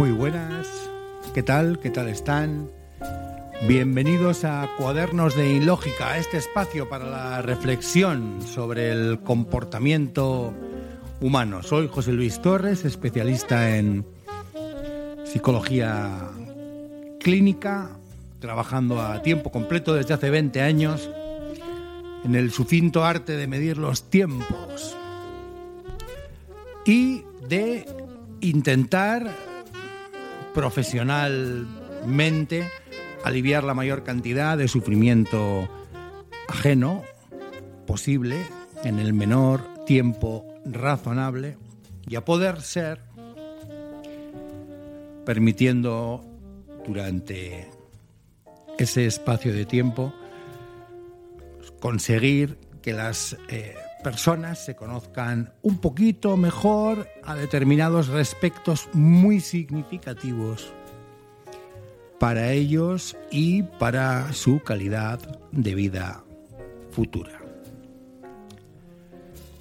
Muy buenas, ¿qué tal? ¿Qué tal están? Bienvenidos a Cuadernos de Ilógica, este espacio para la reflexión sobre el comportamiento humano. Soy José Luis Torres, especialista en psicología clínica, trabajando a tiempo completo desde hace 20 años en el sucinto arte de medir los tiempos y de intentar profesionalmente aliviar la mayor cantidad de sufrimiento ajeno posible en el menor tiempo razonable y a poder ser permitiendo durante ese espacio de tiempo conseguir que las eh, personas se conozcan un poquito mejor a determinados respectos muy significativos para ellos y para su calidad de vida futura.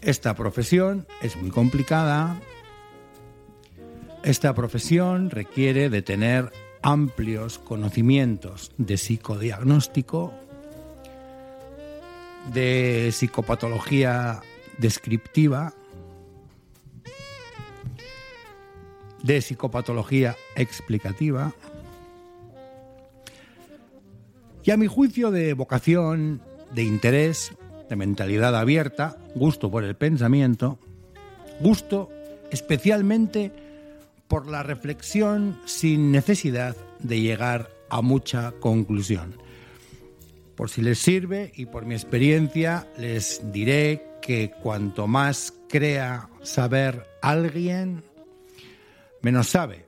Esta profesión es muy complicada. Esta profesión requiere de tener amplios conocimientos de psicodiagnóstico, de psicopatología descriptiva, de psicopatología explicativa y a mi juicio de vocación, de interés, de mentalidad abierta, gusto por el pensamiento, gusto especialmente por la reflexión sin necesidad de llegar a mucha conclusión. Por si les sirve y por mi experiencia les diré que cuanto más crea saber alguien, menos sabe.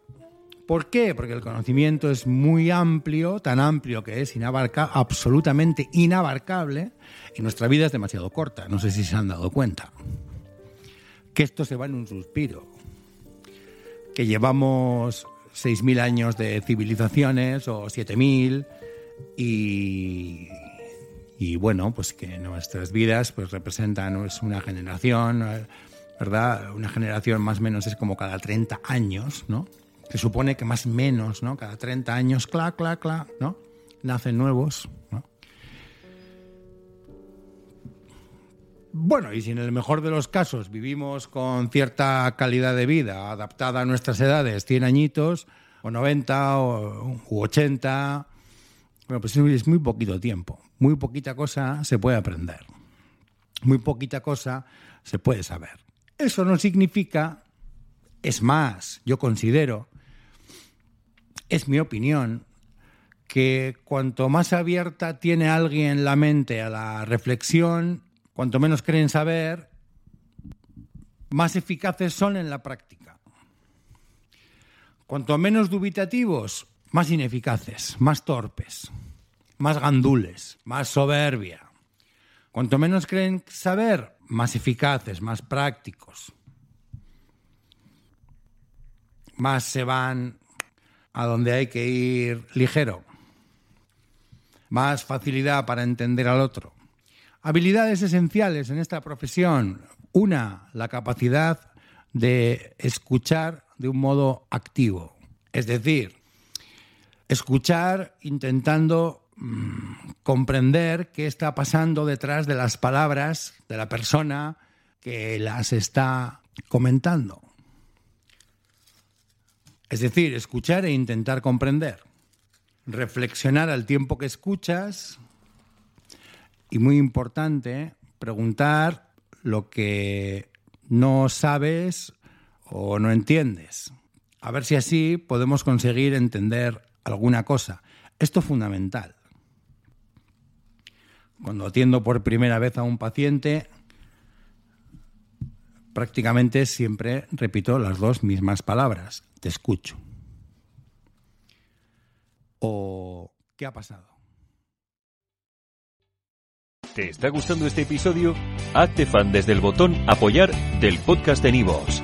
¿Por qué? Porque el conocimiento es muy amplio, tan amplio que es inabarca, absolutamente inabarcable, y nuestra vida es demasiado corta. No sé si se han dado cuenta. Que esto se va en un suspiro. Que llevamos 6.000 años de civilizaciones o 7.000 y, y bueno, pues que nuestras vidas pues representan una generación, ¿verdad? Una generación más o menos es como cada 30 años, ¿no? Se supone que más o menos, ¿no? Cada 30 años, cla, cla, cla, ¿no? Nacen nuevos, ¿no? Bueno, y si en el mejor de los casos vivimos con cierta calidad de vida adaptada a nuestras edades, 100 añitos, o 90, o, u 80, pues es muy poquito tiempo. Muy poquita cosa se puede aprender. Muy poquita cosa se puede saber. Eso no significa, es más, yo considero, es mi opinión, que cuanto más abierta tiene alguien la mente a la reflexión, cuanto menos creen saber, más eficaces son en la práctica. Cuanto menos dubitativos, más ineficaces, más torpes, más gandules, más soberbia. Cuanto menos creen saber, más eficaces, más prácticos. Más se van a donde hay que ir ligero. Más facilidad para entender al otro. Habilidades esenciales en esta profesión. Una, la capacidad de escuchar de un modo activo. Es decir, escuchar intentando mm, comprender qué está pasando detrás de las palabras de la persona que las está comentando. Es decir, escuchar e intentar comprender. Reflexionar al tiempo que escuchas y muy importante, preguntar lo que no sabes o no entiendes. A ver si así podemos conseguir entender alguna cosa. Esto es fundamental. Cuando atiendo por primera vez a un paciente, prácticamente siempre repito las dos mismas palabras. Te escucho. ¿O qué ha pasado? ¿Te está gustando este episodio? Hazte fan desde el botón apoyar del podcast de Nivos.